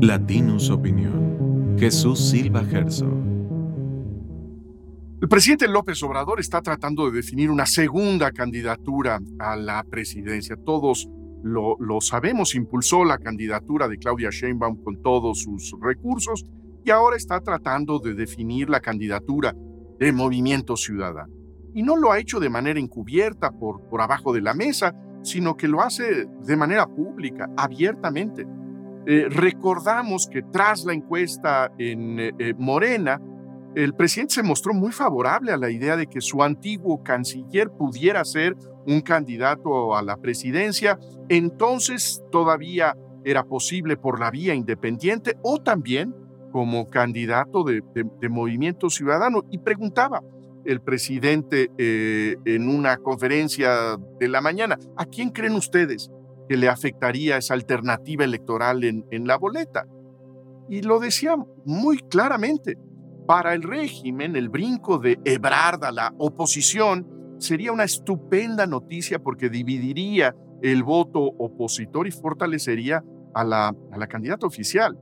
Latinus Opinión. Jesús Silva Gerso. El presidente López Obrador está tratando de definir una segunda candidatura a la presidencia. Todos lo, lo, sabemos, impulsó la candidatura de Claudia Sheinbaum con todos sus recursos y ahora está tratando de definir la candidatura de Movimiento Ciudadano. Y no lo ha hecho de manera encubierta por, por abajo de la mesa, sino que lo hace de manera pública, abiertamente. Eh, recordamos que tras la encuesta en eh, eh, Morena, el presidente se mostró muy favorable a la idea de que su antiguo canciller pudiera ser un candidato a la presidencia. Entonces todavía era posible por la vía independiente o también como candidato de, Movimiento Ciudadano. Y preguntaba, el presidente en una conferencia de la mañana. ¿A quién creen ustedes que le afectaría esa alternativa electoral en, en la boleta? Y lo decía muy claramente. Para el régimen, el brinco de Ebrard a la oposición sería una estupenda noticia porque dividiría el voto opositor y fortalecería a la, a la candidata oficial.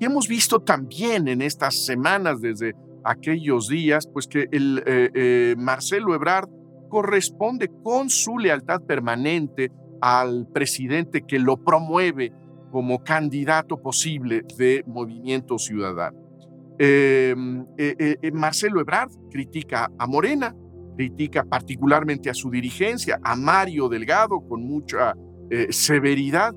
Y hemos visto también en estas semanas desde aquellos días, pues que el eh, eh, Marcelo Ebrard corresponde con su lealtad permanente al presidente que lo promueve como candidato posible de Movimiento Ciudadano. Em, eh, Marcelo Ebrard critica a Morena, critica particularmente a su dirigencia, a Mario Delgado con mucha severidad,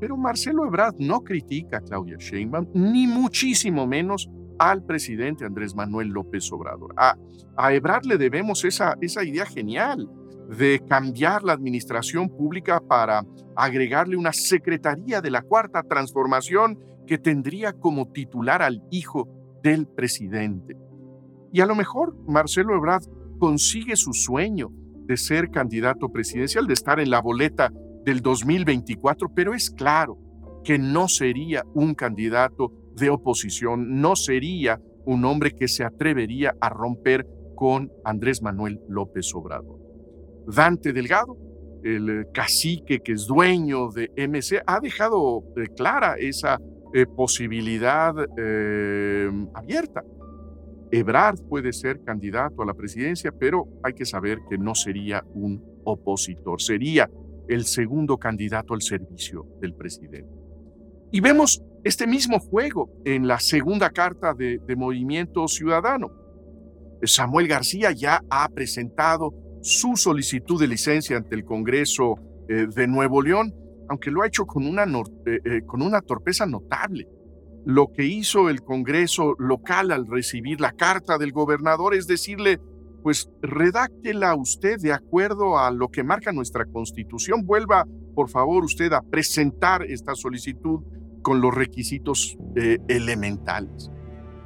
pero Marcelo Ebrard no critica a Claudia Sheinbaum, ni muchísimo menos al presidente Andrés Manuel López Obrador. A, Ebrard le debemos esa idea genial de cambiar la administración pública para agregarle una secretaría de la cuarta transformación que tendría como titular al hijo del presidente. Y a lo mejor Marcelo Ebrard consigue su sueño de ser candidato presidencial, de estar en la boleta del 2024, pero es claro que no sería un candidato de oposición, no sería un hombre que se atrevería a romper con Andrés Manuel López Obrador. Dante Delgado, el cacique que es dueño de MC, ha dejado eh, clara esa eh, posibilidad eh, abierta. Ebrard puede ser candidato a la presidencia, pero hay que saber que no sería un opositor, sería el segundo candidato al servicio del presidente. Y vemos este mismo juego en la segunda carta de, Movimiento Ciudadano. Samuel García ya ha presentado su solicitud de licencia ante el Congreso eh, de Nuevo León, aunque lo ha hecho con una, eh, eh, con una torpeza notable. Lo que hizo el Congreso local al recibir la carta del gobernador es decirle, pues redáctela usted de acuerdo a lo que marca nuestra constitución. Vuelva, por favor, usted a presentar esta solicitud con los requisitos elementales.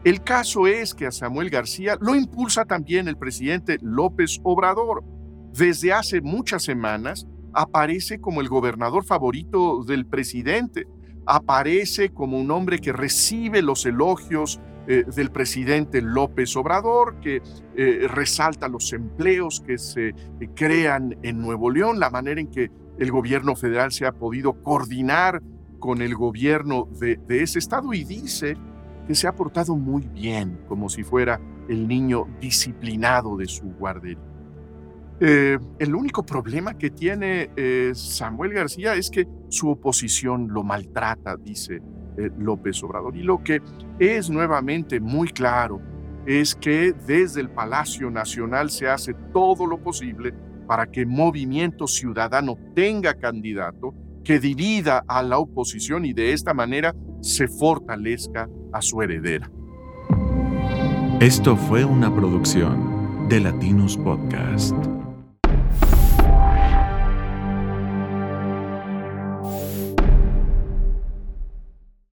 El caso es que a Samuel García lo impulsa también el presidente López Obrador. Desde hace muchas semanas aparece como el gobernador favorito del presidente, aparece como un hombre que recibe los elogios eh, del presidente López Obrador, que eh, resalta los empleos que se crean en Nuevo León, la manera en que el gobierno federal se ha podido coordinar con el gobierno de, ese estado y dice que se ha portado muy bien, como si fuera el niño disciplinado de su guardería. Eh, el único problema que tiene eh, Samuel García es que su oposición lo maltrata, dice eh, López Obrador. Y lo que es nuevamente muy claro es que desde el Palacio Nacional se hace todo lo posible para que Movimiento Ciudadano tenga candidato que divida a la oposición y de esta manera se fortalezca a su heredera. Esto fue una producción de Latinus Podcast.